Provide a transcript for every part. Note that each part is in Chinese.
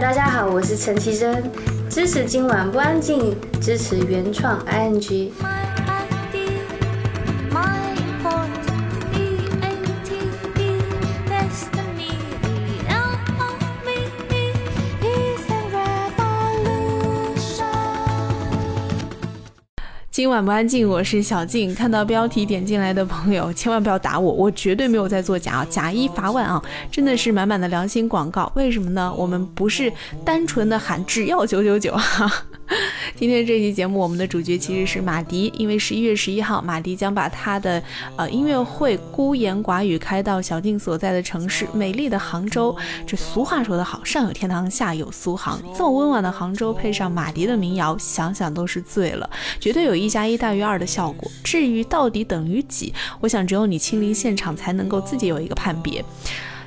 大家好，我是陈绮贞，支持今晚不安静，支持原创 ing。今晚不安静，我是小静。看到标题点进来的朋友，千万不要打我，我绝对没有在作假啊，假一罚万啊！真的是满满的良心广告。为什么呢？我们不是单纯的喊只要九九九哈。今天这期节目，我们的主角其实是马迪，因为十一月十一号，马迪将把他的呃音乐会《孤言寡语》开到小静所在的城市美丽的杭州。这俗话说得好，上有天堂，下有苏杭。这么温婉的杭州，配上马迪的民谣，想想都是醉了，绝对有一加一大于二的效果。至于到底等于几，我想只有你亲临现场才能够自己有一个判别。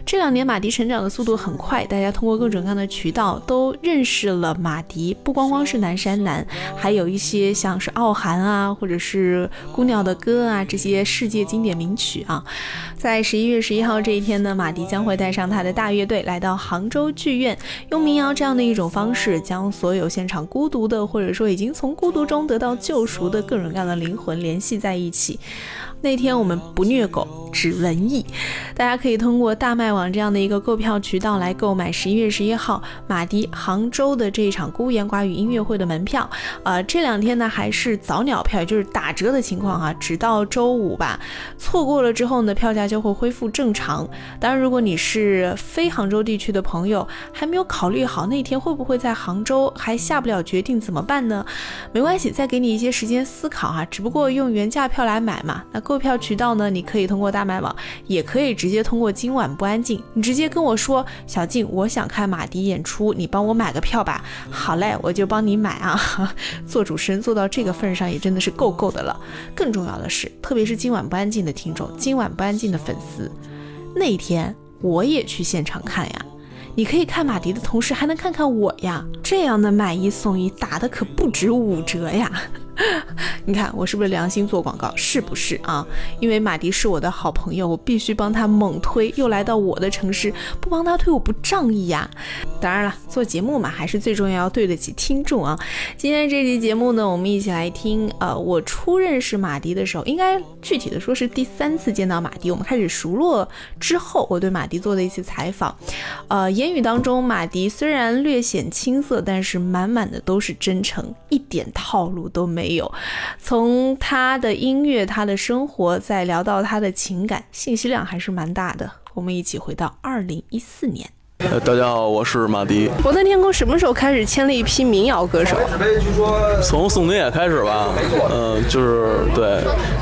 这两年马迪成长的速度很快，大家通过各种各样的渠道都认识了马迪，不光光是南山南，还有一些像是傲寒啊，或者是孤鸟的歌啊这些世界经典名曲啊。在十一月十一号这一天呢，马迪将会带上他的大乐队来到杭州剧院，用民谣这样的一种方式，将所有现场孤独的，或者说已经从孤独中得到救赎的各种各样的灵魂联系在一起。那天我们不虐狗，只文艺。大家可以通过大麦网这样的一个购票渠道来购买十一月十一号马迪杭州的这一场孤言寡语音乐会的门票。呃，这两天呢还是早鸟票，就是打折的情况哈，直到周五吧。错过了之后呢，票价就会恢复正常。当然，如果你是非杭州地区的朋友，还没有考虑好那天会不会在杭州，还下不了决定怎么办呢？没关系，再给你一些时间思考哈。只不过用原价票来买嘛，那。购票渠道呢？你可以通过大麦网，也可以直接通过今晚不安静。你直接跟我说，小静，我想看马迪演出，你帮我买个票吧。好嘞，我就帮你买啊。做主持人做到这个份上，也真的是够够的了。更重要的是，特别是今晚不安静的听众，今晚不安静的粉丝，那天我也去现场看呀。你可以看马迪的同时，还能看看我呀。这样的买一送一，打的可不止五折呀。你看我是不是良心做广告？是不是啊？因为马迪是我的好朋友，我必须帮他猛推。又来到我的城市，不帮他推我不仗义呀。当然了，做节目嘛，还是最重要要对得起听众啊。今天这期节目呢，我们一起来听。呃，我初认识马迪的时候，应该具体的说是第三次见到马迪，我们开始熟络之后，我对马迪做的一次采访。呃，言语当中，马迪虽然略显青涩，但是满满的都是真诚，一点套路都没。没有，从他的音乐、他的生活，再聊到他的情感，信息量还是蛮大的。我们一起回到二零一四年。呃，大家好，我是马迪。我在天空什么时候开始签了一批民谣歌手？从宋冬野开始吧。嗯，就是对，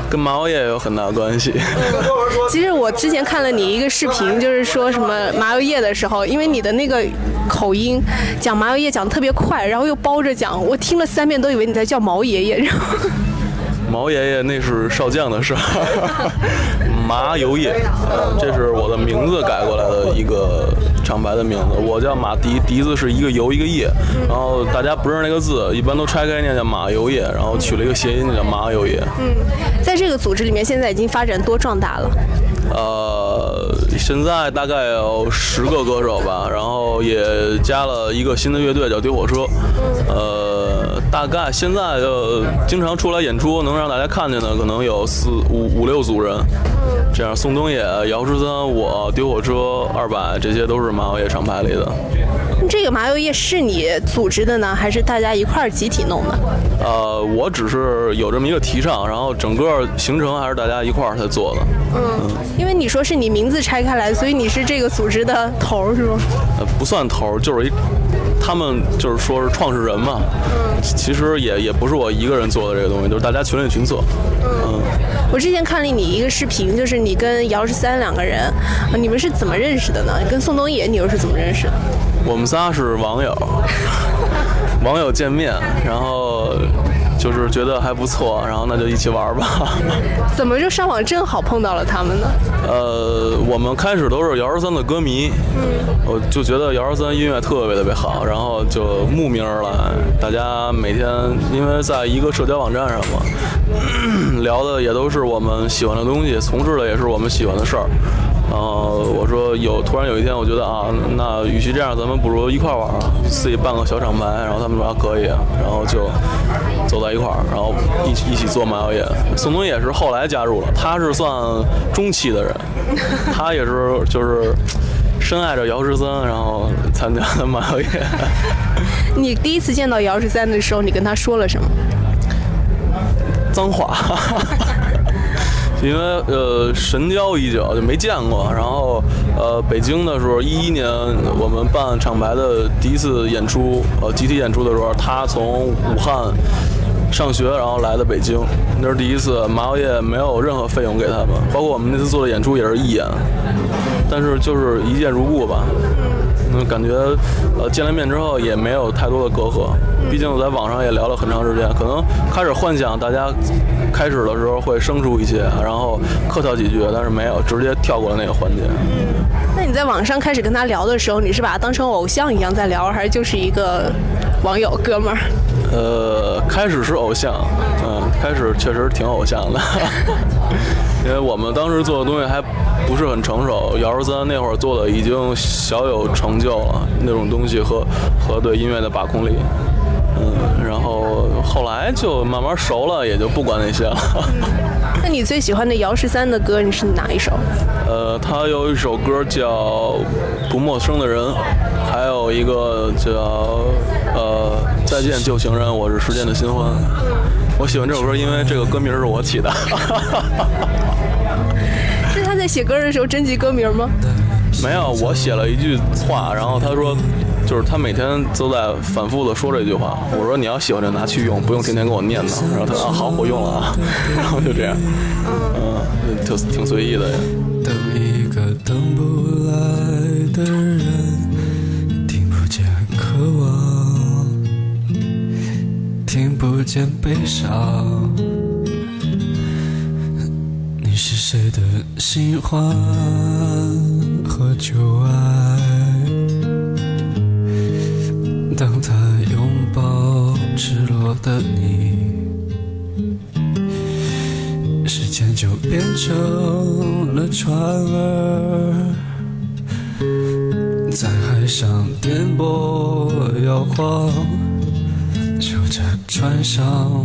跟马友友有很大关系。其实我之前看了你一个视频，就是说什么马友友的时候，因为你的那个口音讲马友友讲的特别快，然后又包着讲，我听了三遍都以为你在叫毛爷爷。然后毛爷爷那是少将的事儿。麻油叶，这是我的名字改过来的一个厂牌的名字。我叫马迪，迪子是一个油一个叶，然后大家不认识那个字，一般都拆开念叫马油叶，然后取了一个谐音叫马油叶。嗯，在这个组织里面，现在已经发展多壮大了？呃，现在大概有十个歌手吧，然后也加了一个新的乐队叫丢火车。呃，大概现在就经常出来演出能让大家看见的，可能有四五五六组人。这样，宋冬野、姚十三、我、丢火车、二百，这些都是麻油叶厂牌里的。这个麻油叶是你组织的呢，还是大家一块儿集体弄的？呃，我只是有这么一个提倡，然后整个行程还是大家一块儿在做的。嗯，因为你说是你名字拆开来，所以你是这个组织的头是吗？呃，不算头，就是一，他们就是说是创始人嘛。嗯，其实也也不是我一个人做的这个东西，就是大家群里群策。嗯，我之前看了你一个视频，就是你跟姚十三两个人，你们是怎么认识的呢？跟宋冬野你又是怎么认识的？我们仨是网友，网友见面，然后就是觉得还不错，然后那就一起玩吧。怎么就上网正好碰到了他们呢？呃，我们开始都是姚十三的歌迷，嗯，我就觉得姚十三音乐特别特别好，然后就慕名而来。大家每天因为在一个社交网站上嘛，聊的也都是我们喜欢的东西，从事的也是我们喜欢的事儿。然后我说有，突然有一天我觉得啊，那与其这样，咱们不如一块玩儿，自己办个小厂牌。然后他们说可以，然后就走到一块儿，然后一起一起做麻药业。宋冬野是后来加入了，他是算中期的人，他也是就是深爱着姚十三，然后参加的麻药业。你第一次见到姚十三的时候，你跟他说了什么？脏话。因为呃神交已久就没见过，然后呃北京的时候一一年我们办厂牌的第一次演出，呃集体演出的时候，他从武汉上学然后来的北京，那是第一次麻药业没有任何费用给他们，包括我们那次做的演出也是义演，但是就是一见如故吧。嗯，感觉呃见了面之后也没有太多的隔阂，毕竟在网上也聊了很长时间，可能开始幻想大家开始的时候会生疏一些，然后客套几句，但是没有，直接跳过了那个环节。嗯那你在网上开始跟他聊的时候，你是把他当成偶像一样在聊，还是就是一个网友哥们儿？呃，开始是偶像，嗯，开始确实挺偶像的，因为我们当时做的东西还不是很成熟，姚十三那会儿做的已经小有成就了，那种东西和和对音乐的把控力，嗯，然后后来就慢慢熟了，也就不管那些了。那你最喜欢的姚十三的歌，你是哪一首？呃，他有一首歌叫《不陌生的人》，还有一个叫呃《再见旧情人》，我是时间的新欢。我喜欢这首歌，因为这个歌名是我起的。写歌的时候征集歌名吗？没有，我写了一句话，然后他说，就是他每天都在反复的说这句话。我说你要喜欢就拿去用，不用天天给我念叨。然后他啊好，我用了啊，然后就这样，嗯，就挺随意的。等一个等不来的人，听不见渴望，听不见悲伤。你是谁的新欢和旧爱？当他拥抱赤裸的你。时间就变成了船儿，在海上颠簸摇晃，求着船上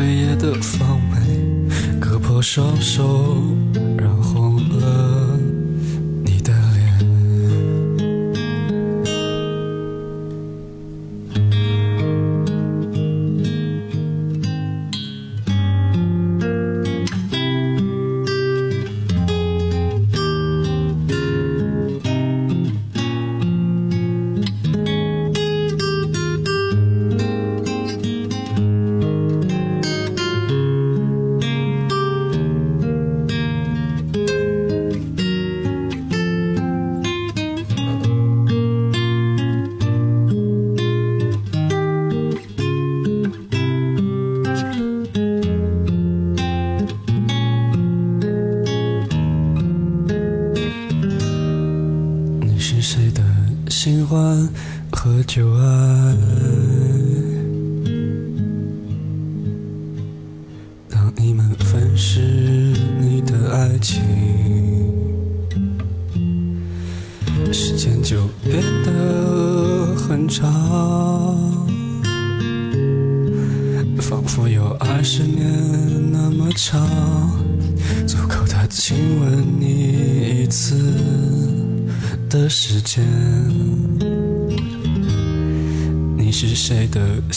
黑夜的防备，割破双手，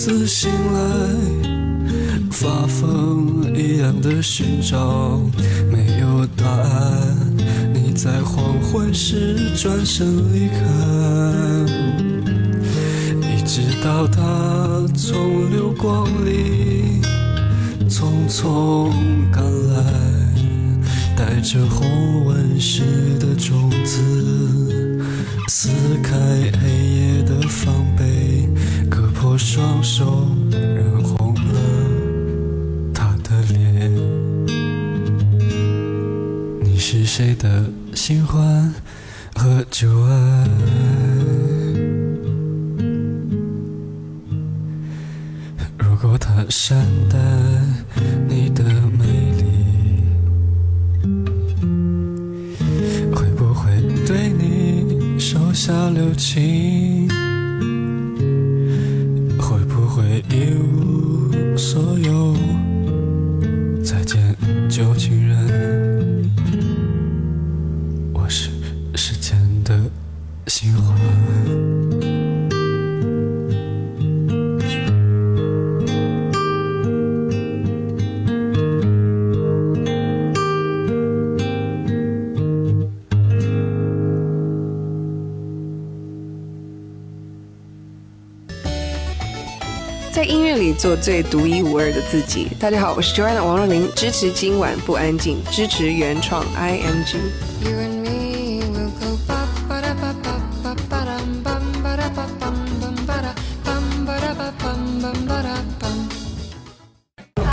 独自醒来，发疯一样的寻找，没有答案。你在黄昏时转身离开。一直到他从流光里匆匆赶来，带着红纹石的种子，撕开黑夜的防备，双手，染红了他的脸。你是谁的新欢和旧爱？如果他善待旧情人，做最独一无二的自己。大家好，我是 Joanna 王若琳，支持今晚不安静，支持原创 IMG。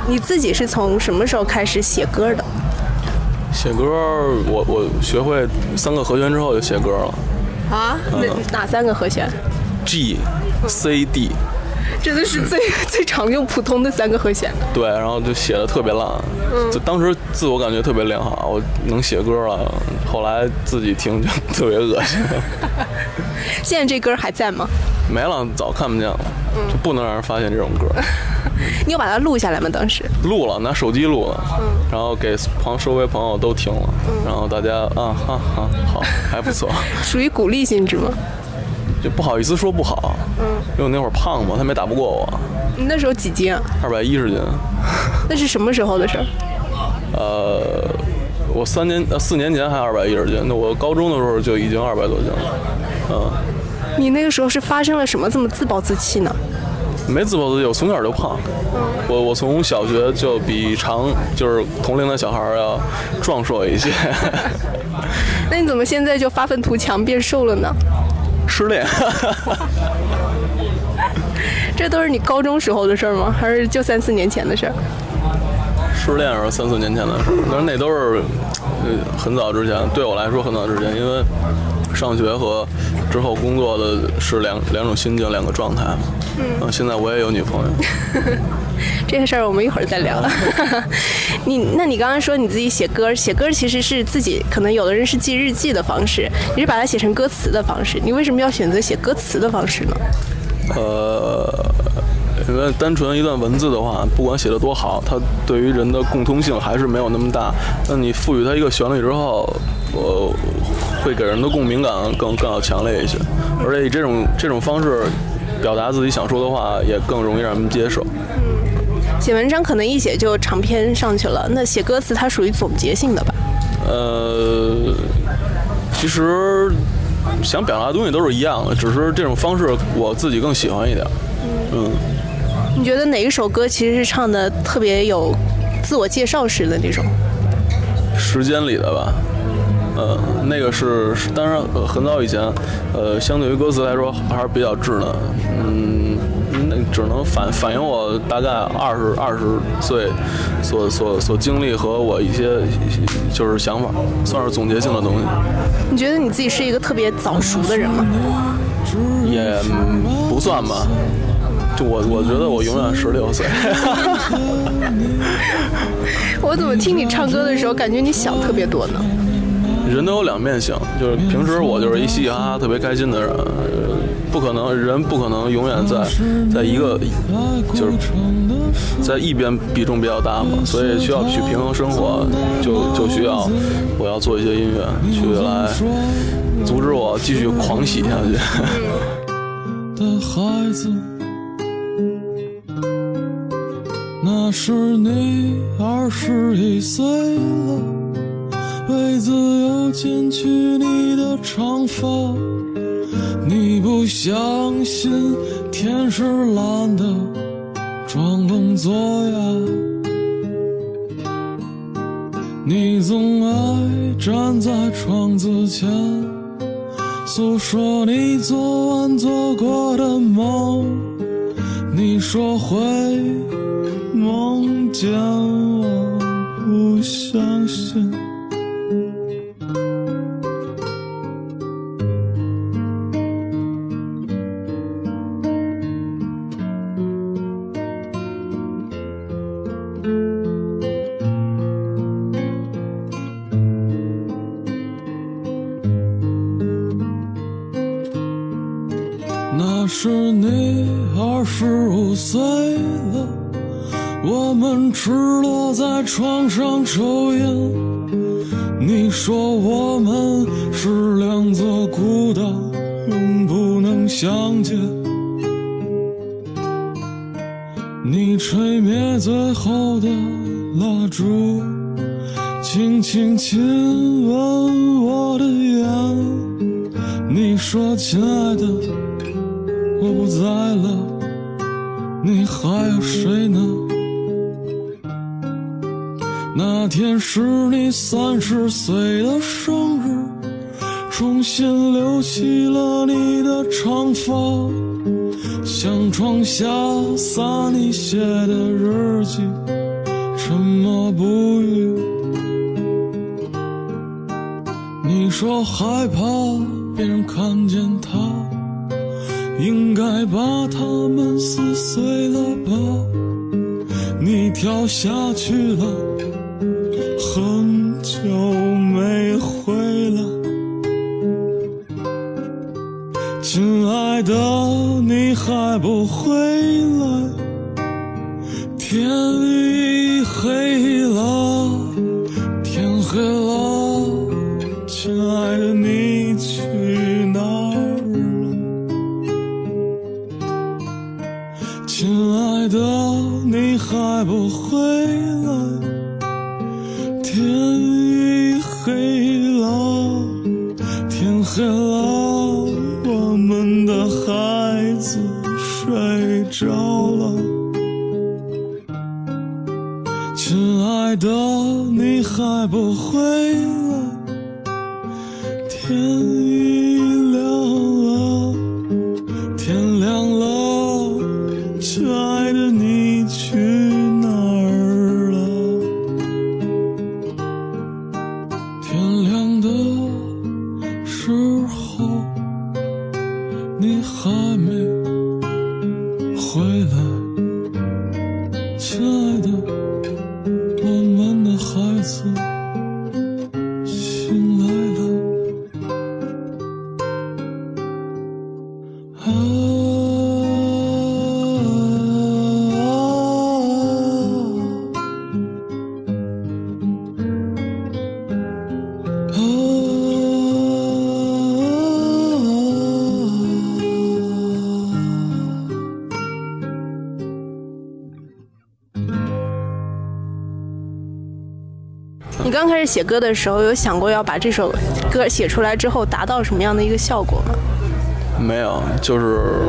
你自己是从什么时候开始写歌的？写歌，我我学会三个和弦之后就写歌了。啊？那哪三个和弦？G、C、D。真的是最最常用普通的三个和弦。对，然后就写的特别烂，就当时自我感觉特别良好，我能写歌了。后来自己听就 特别恶心，现在这歌还在吗？没了，早看不见了，就不能让人发现这种歌。你有把它录下来吗？当时？录了，拿手机录了，然后给旁周围朋友都听了，然后大家啊哈哈好，还不错，属于鼓励性质吗？就不好意思说不好，嗯因为我那会儿胖嘛，他们也打不过我，你那时候几斤啊？二百一十斤，那是什么时候的事儿？呃，我三年呃四年前还二百一十斤，那我高中的时候就已经二百多斤了，嗯，你那个时候是发生了什么这么自暴自弃呢？没自暴自弃，我从小就胖，我我从小学就比常就是同龄的小孩要壮硕一些，那你怎么现在就发愤图强变瘦了呢？失恋。这都是你高中时候的事儿吗？还是就三四年前的事儿？失恋时候三四年前的事儿，但是那都是呃很早之前，对我来说很早之前，因为上学和之后工作的是两两种心境，两个状态嘛。嗯，现在我也有女朋友，这个事儿我们一会儿再聊。你，那你刚刚说你自己写歌，写歌其实是自己可能有的人是记日记的方式，你是把它写成歌词的方式，你为什么要选择写歌词的方式呢？呃，因为单纯一段文字的话，不管写的多好，它对于人的共通性还是没有那么大。那你赋予它一个旋律之后，我会给人的共鸣感更更要强烈一些，而且以这种这种方式表达自己想说的话，也更容易让人接受。嗯写文章可能一写就长篇上去了，那写歌词它属于总结性的吧？呃，其实想表达的东西都是一样的，只是这种方式我自己更喜欢一点。嗯，你觉得哪一首歌其实是唱的特别有自我介绍式的那种？时间里的吧。呃，那个是，当然呃很早以前，呃，相对于歌词来说还是比较稚嫩，只能反反映我大概二十二十岁所所所经历和我一些就是想法，算是总结性的东西，你觉得你自己是一个特别早熟的人吗？也不算吧。就我我觉得我永远十六岁，我怎么听你唱歌的时候，感觉你想特别多呢？人都有两面性，就是平时我就是一嘻嘻哈哈特别开心的人，呃不不可能，人不可能永远在在一个就是在一边比重比较大嘛，所以需要去平衡生活，就就需要我要做一些音乐去来阻止我继续狂喜下去。的孩子，那是你二十一岁了，被自由剪去你的长发，你不相信天是蓝的，装聋作哑。你总爱站在窗子前。诉说你昨晚做过的梦，你说会梦见我，不相信。落在床上抽烟。你说我们是两座孤岛，永不能相见。你吹灭最后的蜡烛，轻轻亲吻我的眼。你说，亲爱的。我不在了，你还有谁呢？那天是你三十岁的生日，重新留起了你的长发，向窗下洒你写的日记，沉默不语。你说害怕别人看见他。应该把它们撕碎了吧？你跳下去了，很久没回来。亲爱的，你还不回来？天已黑了，天黑了，亲爱的，你去哪儿了？亲爱的，你还不回写歌的时候，有想过要把这首歌写出来之后达到什么样的一个效果吗？没有，就是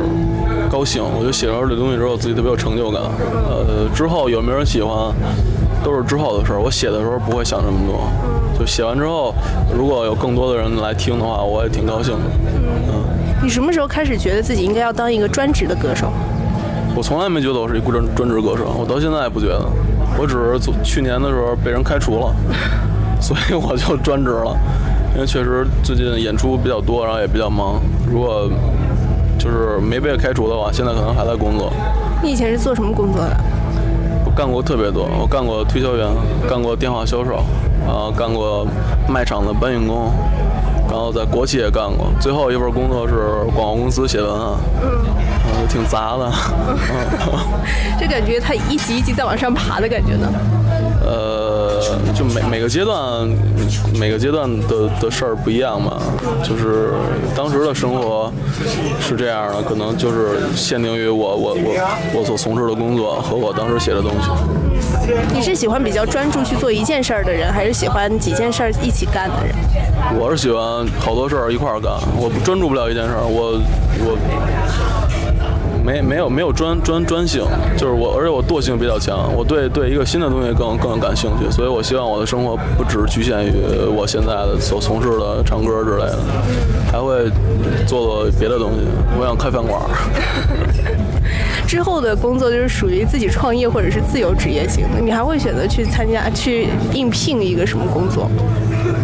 高兴。我就写出这东西之后，自己特别有成就感。呃，之后有没有人喜欢，都是之后的事儿。我写的时候不会想这么多，就写完之后，如果有更多的人来听的话，我也挺高兴的。嗯你什么时候开始觉得自己应该要当一个专职的歌手？我从来没觉得我是一个专专职歌手，我到现在也不觉得。我只是去年的时候被人开除了，所以我就专职了。因为确实最近演出比较多，然后也比较忙。如果就是没被开除的话，现在可能还在工作。你以前是做什么工作的？我干过特别多，我干过推销员，干过电话销售，啊，干过卖场的搬运工，然后在国企也干过。最后一份工作是广告公司写文案，嗯，挺杂的。这感觉他一级一级在往上爬的感觉呢。呃，就每每个阶段，每个阶段的的事儿不一样嘛。就是当时的生活是这样的，可能就是限定于我我我我所从事的工作和我当时写的东西。你是喜欢比较专注去做一件事儿的人，还是喜欢几件事儿一起干的人？我是喜欢好多事儿一块儿干，我专注不了一件事儿，我我没没有没有专专专性，就是我，而且我惰性比较强，我对对一个新的东西更更感兴趣，所以我希望我的生活不只局限于我现在的所从事的唱歌之类的，还会做做别的东西，我想开饭馆。之后的工作就是属于自己创业或者是自由职业型的，你还会选择去参加去应聘一个什么工作？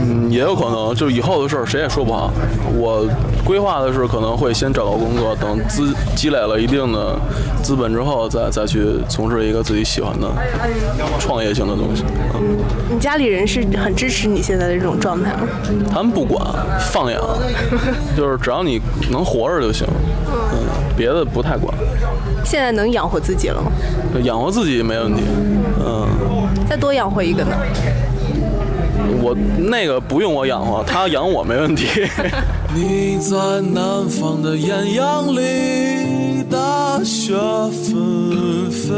嗯，也有可能，就以后的事儿谁也说不好。我规划的是可能会先找到工作，等资积累了一定的资本之后，再再去从事一个自己喜欢的创业性的东西。嗯，你家里人是很支持你现在的这种状态吗？他们不管放养，就是只要你能活着就行。嗯，别的不太管。现在能养活自己了吗？养活自己没问题。嗯，再多养活一个呢？我那个不用我养活，他养我没问题。你在南方的艳阳里，大雪纷飞；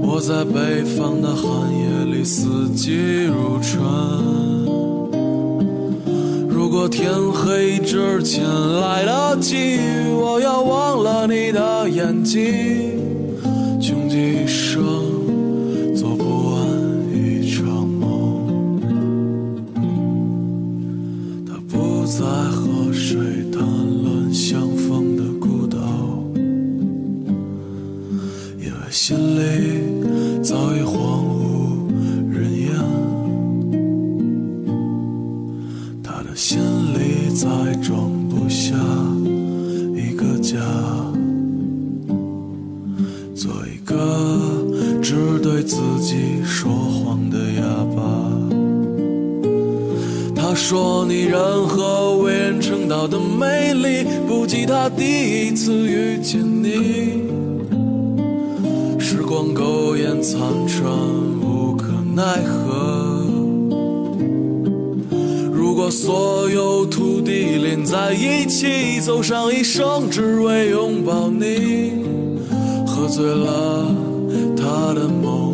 我在北方的寒夜里，四季如春。如果天黑之前来得及，我要忘了你的眼睛，穷极一生他第一次遇见你。时光苟延残喘，无可奈何。如果所有土地连在一起，走上一生只为拥抱你，喝醉了他的梦，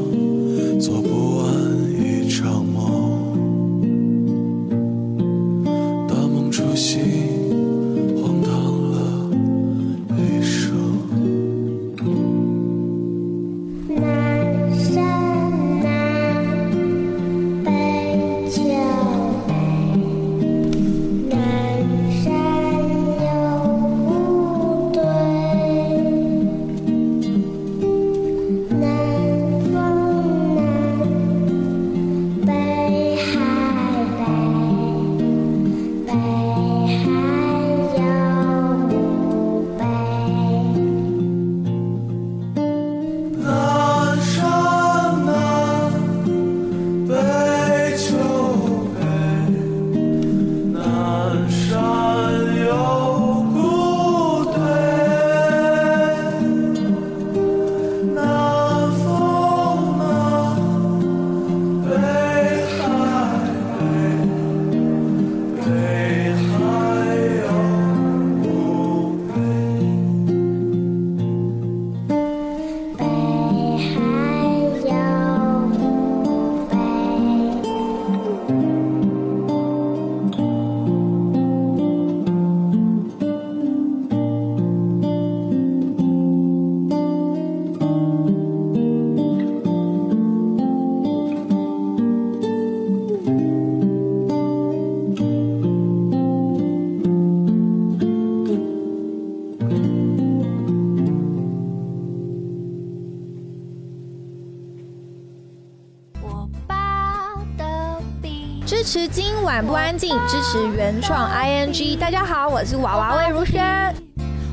安静，支持原创 ing。大家好，我是娃娃魏如萱。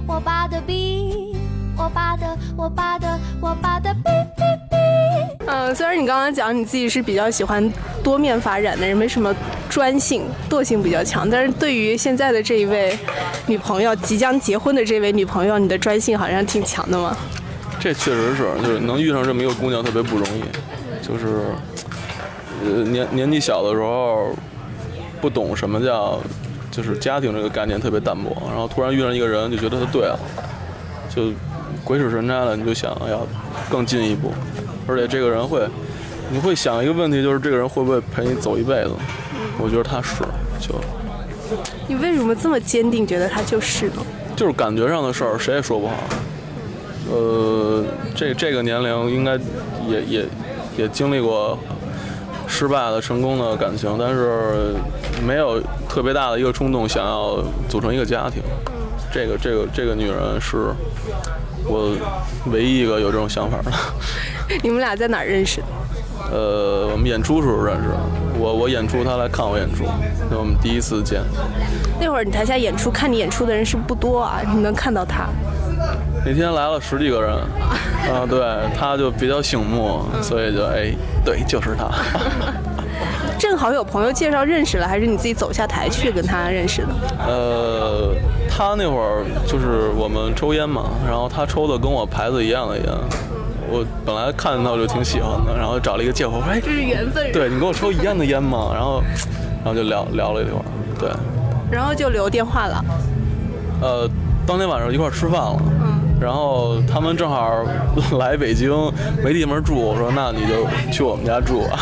我爸的笔，我爸的，我爸的，我爸的笔笔笔。嗯，虽然你刚刚讲你自己是比较喜欢多面发展的人，没什么专性，惰性比较强，但是对于现在的这一位女朋友，即将结婚的这位女朋友，你的专性好像挺强的嘛。这确实是，就是能遇上这么一个姑娘特别不容易，就是，呃，年年纪小的时候不懂什么叫，就是家庭这个概念特别淡薄，然后突然遇上一个人就觉得他对了，就鬼使神差的你就想要更进一步，而且这个人会，你会想一个问题，就是这个人会不会陪你走一辈子？我觉得他是，就你为什么这么坚定，觉得他就是呢？就是感觉上的事儿，谁也说不好。呃，这这个年龄应该也也也经历过失败的、成功的感情，但是没有特别大的一个冲动想要组成一个家庭。这个这个这个女人是我唯一一个有这种想法的。你们俩在哪儿认识的？呃，我们演出时候认识的，我我演出，她来看我演出，那我们第一次见。那会儿你台下演出，看你演出的人是不多啊，你能看到他。那天来了十几个人，啊，对，他就比较醒目，所以就哎，对，就是他。正好有朋友介绍认识了，还是你自己走下台去跟他认识的？呃，他那会儿就是我们抽烟嘛，然后他抽的跟我牌子一样的烟，我本来看见他我就挺喜欢的，然后找了一个借口说，哎，这是缘分。对你跟我抽一样的烟嘛，然后，然后就聊聊了一会儿，对，然后就留电话了。呃，当天晚上一块儿吃饭了。然后他们正好来北京，没地方住，我说那你就去我们家住吧。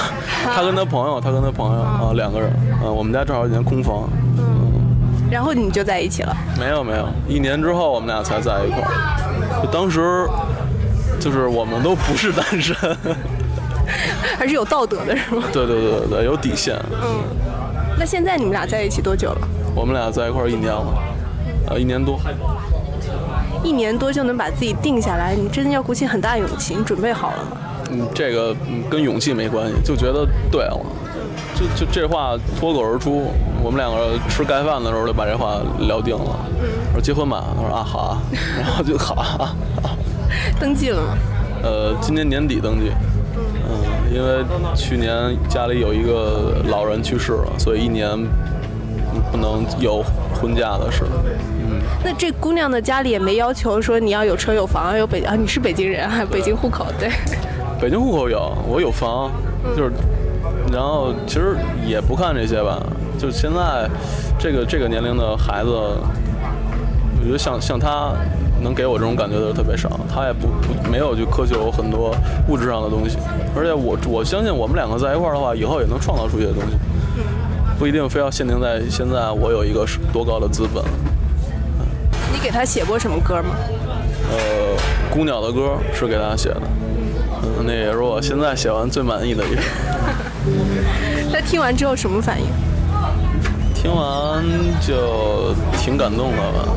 他跟他朋友，他跟他朋友啊两个人，嗯，我们家正好一间空房。嗯然后你就在一起了。没有没有，一年之后我们俩才在一块儿。就当时就是我们都不是单身，还是有道德的是吗？对对对对对，有底线。嗯那现在你们俩在一起多久了？我们俩在一块儿一年了，呃，一年多。一年多就能把自己定下来，你真的要鼓起很大勇气。你准备好了吗？嗯，这个嗯跟勇气没关系，就觉得对了，就就这话脱口而出。我们两个吃盖饭的时候就把这话聊定了。我说结婚吧，他说啊好啊，然后就好啊。登记了吗？呃，今年年底登记。嗯，因为去年家里有一个老人去世了，所以一年嗯不能有婚嫁的事。那这姑娘的家里也没要求说你要有车有房有北啊，你是北京人，还有北京户口，对。北京户口有，我有房，就是，然后其实也不看这些吧，就现在这个这个年龄的孩子，我觉得像像他能给我这种感觉的特别少，他也不不没有去苛求很多物质上的东西，而且我我相信我们两个在一块儿的话，以后也能创造出一些东西，不一定非要限定在现在我有一个多高的资本。你给他写过什么歌吗？呃，孤鸟的歌是给他写的，嗯，那也是我现在写完最满意的一首。他听完之后什么反应？听完就挺感动的吧，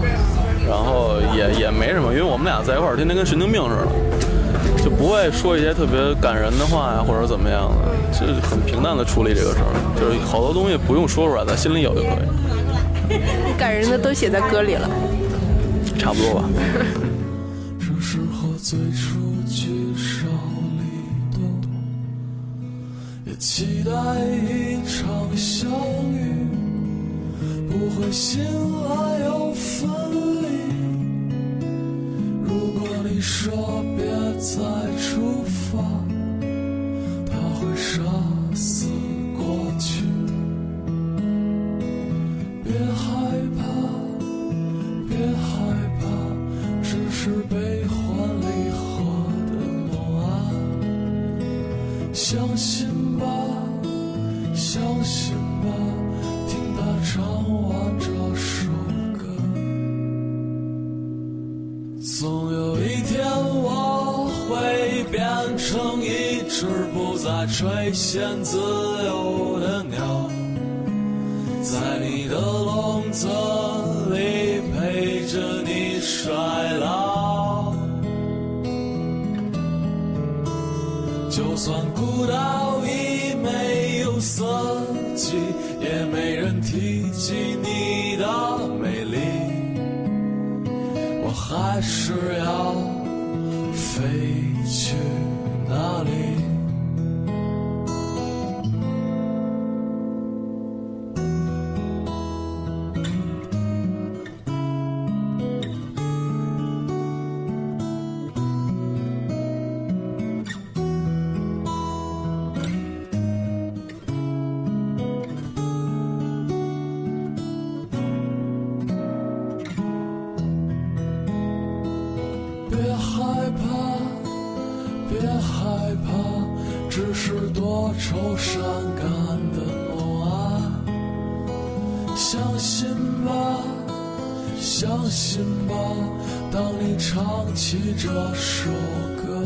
然后也也没什么，因为我们俩在一块儿，天天跟神经病似的，就不会说一些特别感人的话呀，或者怎么样的，就是很平淡的处理这个事儿，就是好多东西不用说出来，咱心里有就可以，感人的都写在歌里了。差不多吧。这是和最初聚少离多，也期待一场相遇，不会醒来又分离。如果你说别再出发，他会杀相信吧，相信吧，听他唱完这首歌。总有一天我会变成一只不再垂涎自由的鸟。在你的笼子就害怕，只是多愁善感的梦啊！相信吧，相信吧，当你唱起这首歌，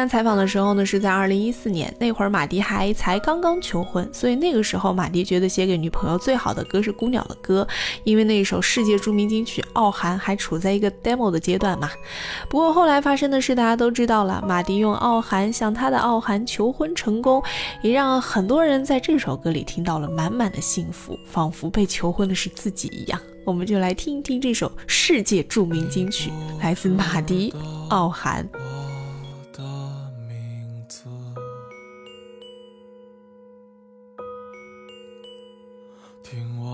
段采访的时候呢，是在二零一四年，那会儿马迪还才刚刚求婚，所以那个时候马迪觉得写给女朋友最好的歌是《孤鸟的歌》，因为那一首世界著名金曲《傲寒》还处在一个 demo 的阶段嘛。不过后来发生的事大家都知道了，马迪用《傲寒》向他的《傲寒》求婚成功，也让很多人在这首歌里听到了满满的幸福，仿佛被求婚的是自己一样。我们就来听一听这首世界著名金曲，来自马迪《傲寒》。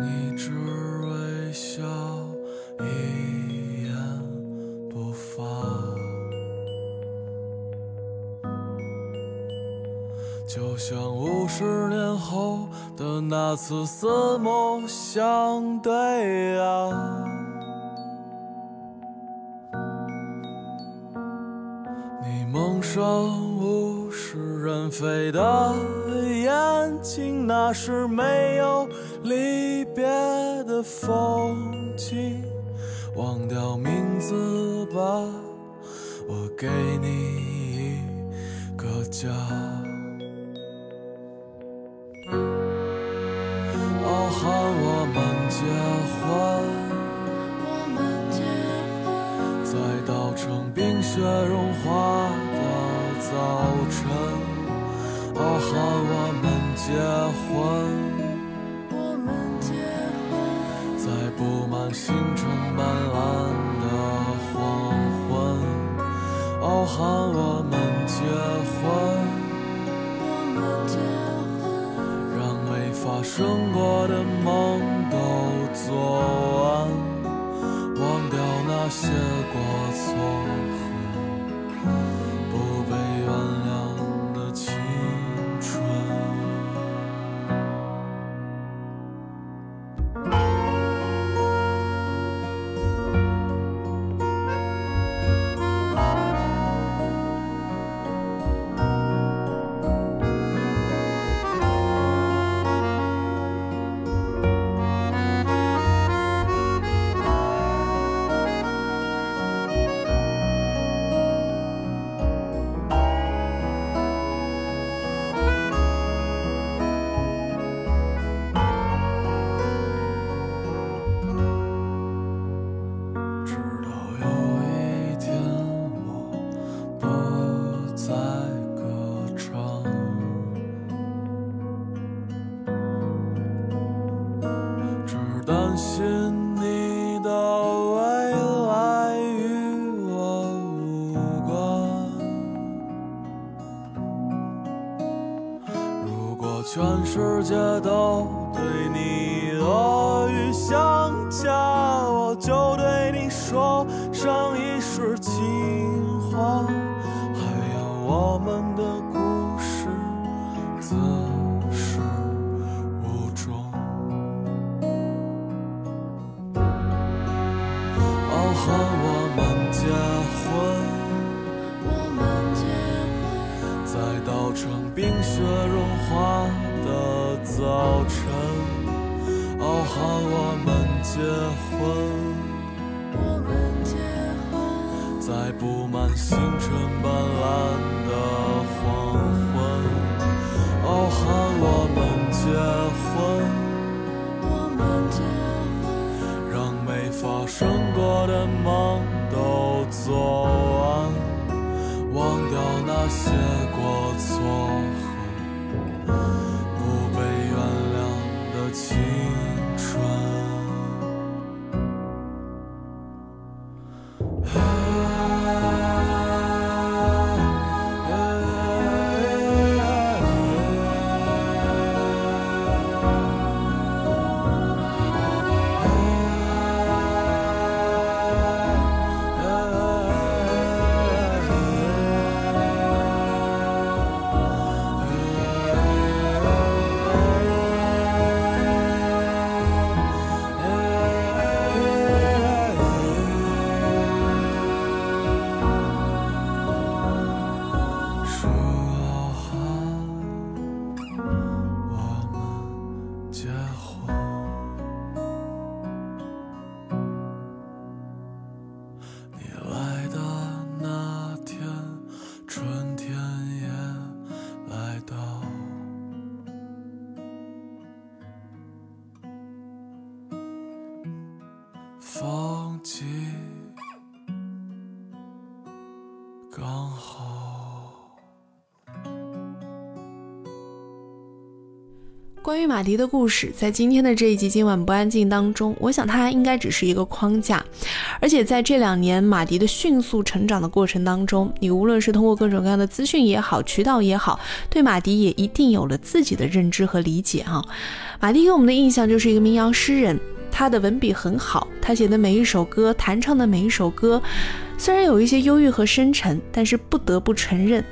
你只微笑，一言不发。就像五十年后的那次四目相对啊，你蒙上物是人非的眼睛，那是没有理别的风景。忘掉名字吧，我给你一个家。傲寒我们结婚，在稻城冰雪融化的早晨。傲寒我们结婚，星辰斑斓的黄昏。傲寒我们结婚。让没发生过的梦都做完，忘掉那些过错世界都对你恶语相加，我就对你说上一世情话。还有我们的关于马迪的故事，在今天的这一集《今晚不安静》当中，我想它应该只是一个框架，而且在这两年马迪的迅速成长的过程当中，你无论是通过各种各样的资讯也好，渠道也好，对马迪也一定有了自己的认知和理解啊。马迪给我们的印象就是一个民谣诗人，他的文笔很好，他写的每一首歌，弹唱的每一首歌，虽然有一些忧郁和深沉，但是不得不承认，